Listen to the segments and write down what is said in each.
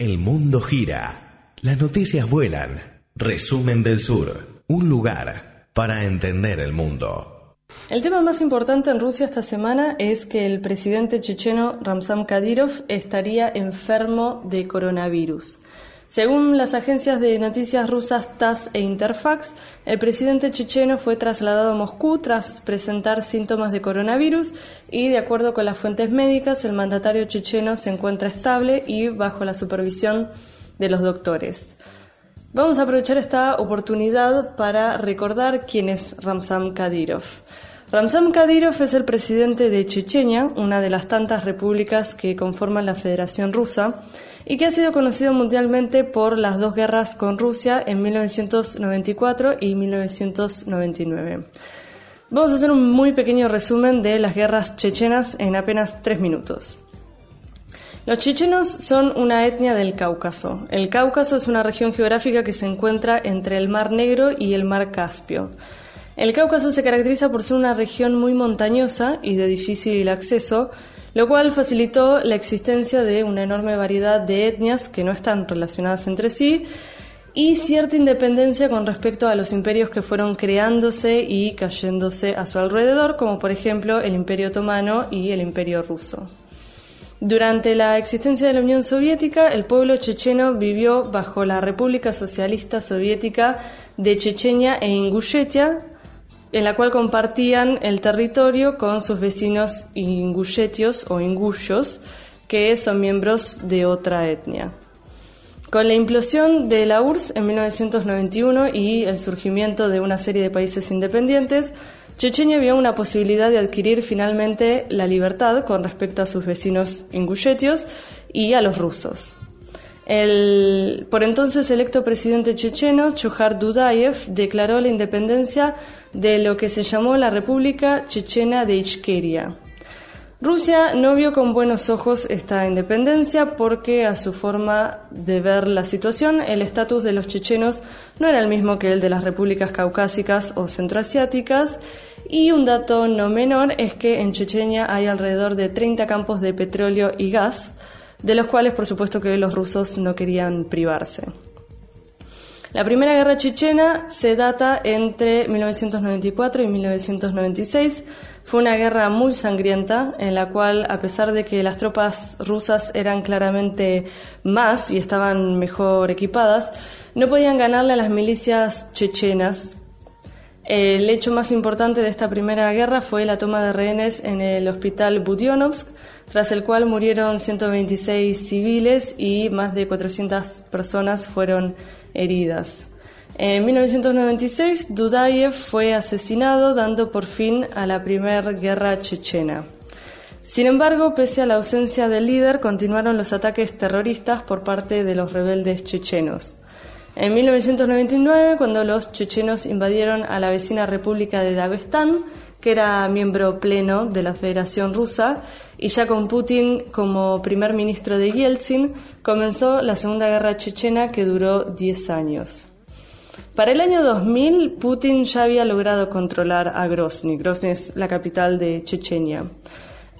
El mundo gira. Las noticias vuelan. Resumen del Sur. Un lugar para entender el mundo. El tema más importante en Rusia esta semana es que el presidente checheno Ramzan Kadyrov estaría enfermo de coronavirus. Según las agencias de noticias rusas TASS e Interfax, el presidente checheno fue trasladado a Moscú tras presentar síntomas de coronavirus y, de acuerdo con las fuentes médicas, el mandatario checheno se encuentra estable y bajo la supervisión de los doctores. Vamos a aprovechar esta oportunidad para recordar quién es Ramzan Kadyrov. Ramzan Kadyrov es el presidente de Chechenia, una de las tantas repúblicas que conforman la Federación Rusa, y que ha sido conocido mundialmente por las dos guerras con Rusia en 1994 y 1999. Vamos a hacer un muy pequeño resumen de las guerras chechenas en apenas tres minutos. Los chechenos son una etnia del Cáucaso. El Cáucaso es una región geográfica que se encuentra entre el Mar Negro y el Mar Caspio. El Cáucaso se caracteriza por ser una región muy montañosa y de difícil acceso, lo cual facilitó la existencia de una enorme variedad de etnias que no están relacionadas entre sí y cierta independencia con respecto a los imperios que fueron creándose y cayéndose a su alrededor, como por ejemplo el Imperio Otomano y el Imperio Ruso. Durante la existencia de la Unión Soviética, el pueblo checheno vivió bajo la República Socialista Soviética de Chechenia e Ingushetia, en la cual compartían el territorio con sus vecinos ingushetios o inguyos, que son miembros de otra etnia. Con la implosión de la URSS en 1991 y el surgimiento de una serie de países independientes, Chechenia vio una posibilidad de adquirir finalmente la libertad con respecto a sus vecinos ingushetios y a los rusos. El por entonces electo presidente checheno, Chohar Dudayev, declaró la independencia de lo que se llamó la República Chechena de Ichkeria. Rusia no vio con buenos ojos esta independencia porque a su forma de ver la situación el estatus de los chechenos no era el mismo que el de las repúblicas caucásicas o centroasiáticas y un dato no menor es que en Chechenia hay alrededor de 30 campos de petróleo y gas, de los cuales por supuesto que los rusos no querían privarse. La primera guerra chechena se data entre 1994 y 1996. Fue una guerra muy sangrienta en la cual, a pesar de que las tropas rusas eran claramente más y estaban mejor equipadas, no podían ganarle a las milicias chechenas. El hecho más importante de esta primera guerra fue la toma de rehenes en el hospital Budionovsk, tras el cual murieron 126 civiles y más de 400 personas fueron heridas. En 1996, Dudayev fue asesinado, dando por fin a la Primera Guerra Chechena. Sin embargo, pese a la ausencia del líder, continuaron los ataques terroristas por parte de los rebeldes chechenos. En 1999, cuando los chechenos invadieron a la vecina República de Dagestán, que era miembro pleno de la Federación Rusa, y ya con Putin como primer ministro de Yeltsin, comenzó la Segunda Guerra Chechena que duró 10 años. Para el año 2000, Putin ya había logrado controlar a Grozny. Grozny es la capital de Chechenia.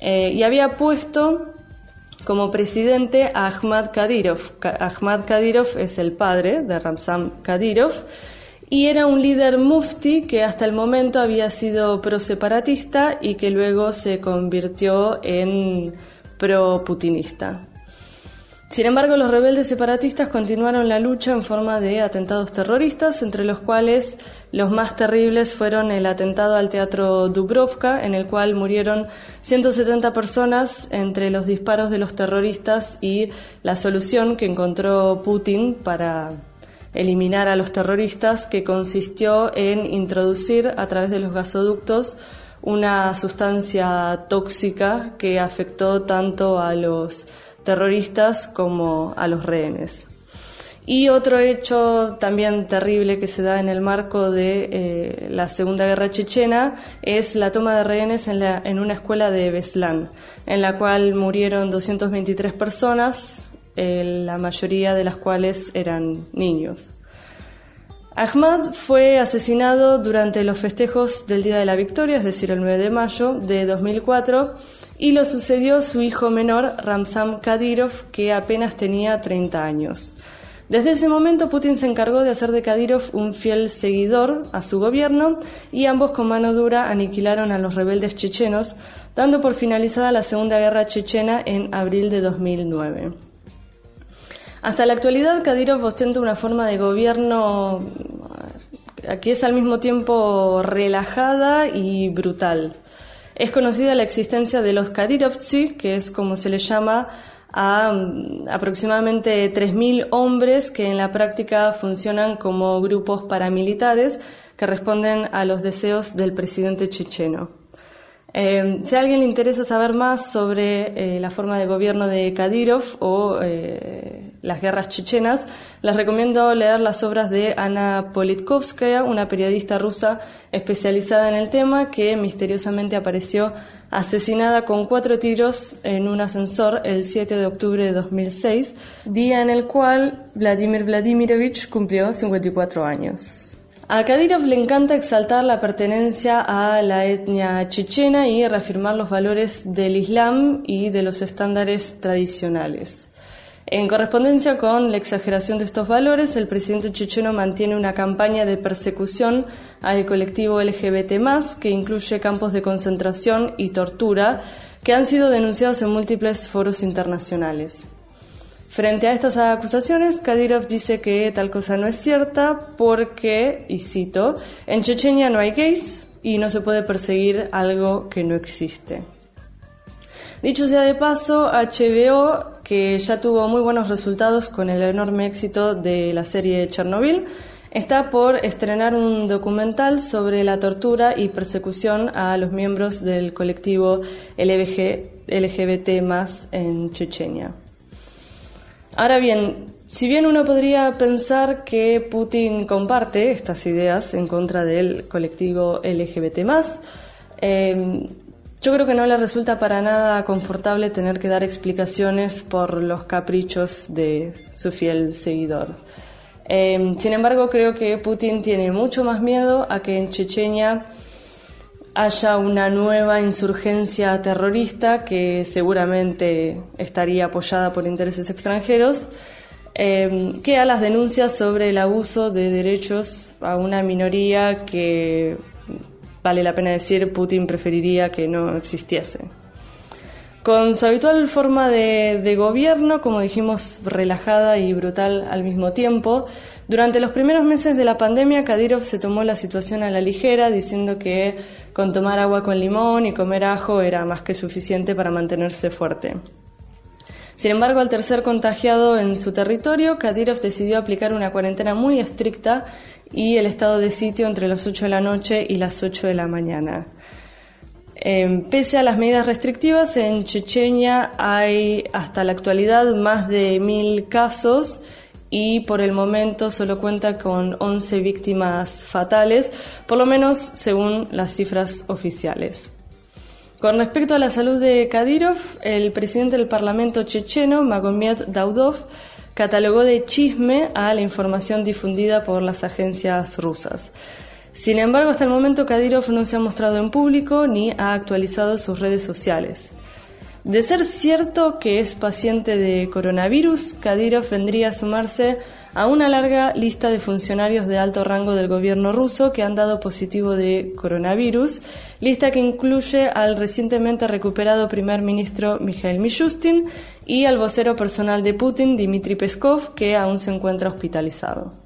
Eh, y había puesto como presidente a Ahmad Kadyrov. Ahmad Kadyrov es el padre de Ramzan Kadyrov y era un líder mufti que hasta el momento había sido pro-separatista y que luego se convirtió en pro-putinista. Sin embargo, los rebeldes separatistas continuaron la lucha en forma de atentados terroristas, entre los cuales los más terribles fueron el atentado al teatro Dubrovka, en el cual murieron 170 personas entre los disparos de los terroristas y la solución que encontró Putin para eliminar a los terroristas, que consistió en introducir a través de los gasoductos una sustancia tóxica que afectó tanto a los terroristas como a los rehenes. Y otro hecho también terrible que se da en el marco de eh, la Segunda Guerra Chechena es la toma de rehenes en, en una escuela de Beslan, en la cual murieron 223 personas, eh, la mayoría de las cuales eran niños. Ahmad fue asesinado durante los festejos del Día de la Victoria, es decir, el 9 de mayo de 2004, y lo sucedió su hijo menor, Ramzan Kadyrov, que apenas tenía 30 años. Desde ese momento Putin se encargó de hacer de Kadyrov un fiel seguidor a su gobierno y ambos con mano dura aniquilaron a los rebeldes chechenos, dando por finalizada la Segunda Guerra Chechena en abril de 2009. Hasta la actualidad Kadyrov ostenta una forma de gobierno que es al mismo tiempo relajada y brutal. Es conocida la existencia de los Kadyrovtsi, que es como se les llama a mm, aproximadamente 3.000 hombres que en la práctica funcionan como grupos paramilitares que responden a los deseos del presidente checheno. Eh, si a alguien le interesa saber más sobre eh, la forma de gobierno de Kadyrov o eh, las guerras chechenas, les recomiendo leer las obras de Ana Politkovskaya, una periodista rusa especializada en el tema que misteriosamente apareció asesinada con cuatro tiros en un ascensor el 7 de octubre de 2006, día en el cual Vladimir Vladimirovich cumplió 54 años. A Kadyrov le encanta exaltar la pertenencia a la etnia chechena y reafirmar los valores del Islam y de los estándares tradicionales. En correspondencia con la exageración de estos valores, el presidente checheno mantiene una campaña de persecución al colectivo LGBT, que incluye campos de concentración y tortura, que han sido denunciados en múltiples foros internacionales. Frente a estas acusaciones, Kadyrov dice que tal cosa no es cierta porque, y cito, en Chechenia no hay gays y no se puede perseguir algo que no existe. Dicho sea de paso, HBO, que ya tuvo muy buenos resultados con el enorme éxito de la serie Chernobyl, está por estrenar un documental sobre la tortura y persecución a los miembros del colectivo LGBT en Chechenia. Ahora bien, si bien uno podría pensar que Putin comparte estas ideas en contra del colectivo LGBT, yo creo que no le resulta para nada confortable tener que dar explicaciones por los caprichos de su fiel seguidor. Eh, sin embargo, creo que Putin tiene mucho más miedo a que en Chechenia haya una nueva insurgencia terrorista que seguramente estaría apoyada por intereses extranjeros, em, que a las denuncias sobre el abuso de derechos a una minoría que, vale la pena decir, Putin preferiría que no existiese. Con su habitual forma de, gobierno, como dijimos, relajada y brutal al mismo tiempo, durante los primeros meses de la pandemia, Kadyrov se tomó la situación a la ligera, diciendo que con tomar agua con limón y comer ajo era más que suficiente para mantenerse fuerte. Sin embargo, al tercer contagiado en su territorio, Kadyrov decidió aplicar una cuarentena muy estricta y el estado de sitio entre las 8 de la noche y las 8 de la mañana. Em, pese a las medidas restrictivas, en Chechenia hay hasta la actualidad más de mil casos y por el momento solo cuenta con 11 víctimas fatales, por lo menos según las cifras oficiales. Con respecto a la salud de Kadyrov, el presidente del Parlamento checheno, Magomed Daudov, catalogó de chisme a la información difundida por las agencias rusas. Sin embargo, hasta el momento Kadyrov no se ha mostrado en público ni ha actualizado sus redes sociales. De ser cierto que es paciente de coronavirus, Kadyrov vendría a sumarse a una larga lista de funcionarios de alto rango del gobierno ruso que han dado positivo de coronavirus, lista que incluye al recientemente recuperado primer ministro Mikhail Mishustin y al vocero personal de Putin, Dmitry Peskov, que aún se encuentra hospitalizado.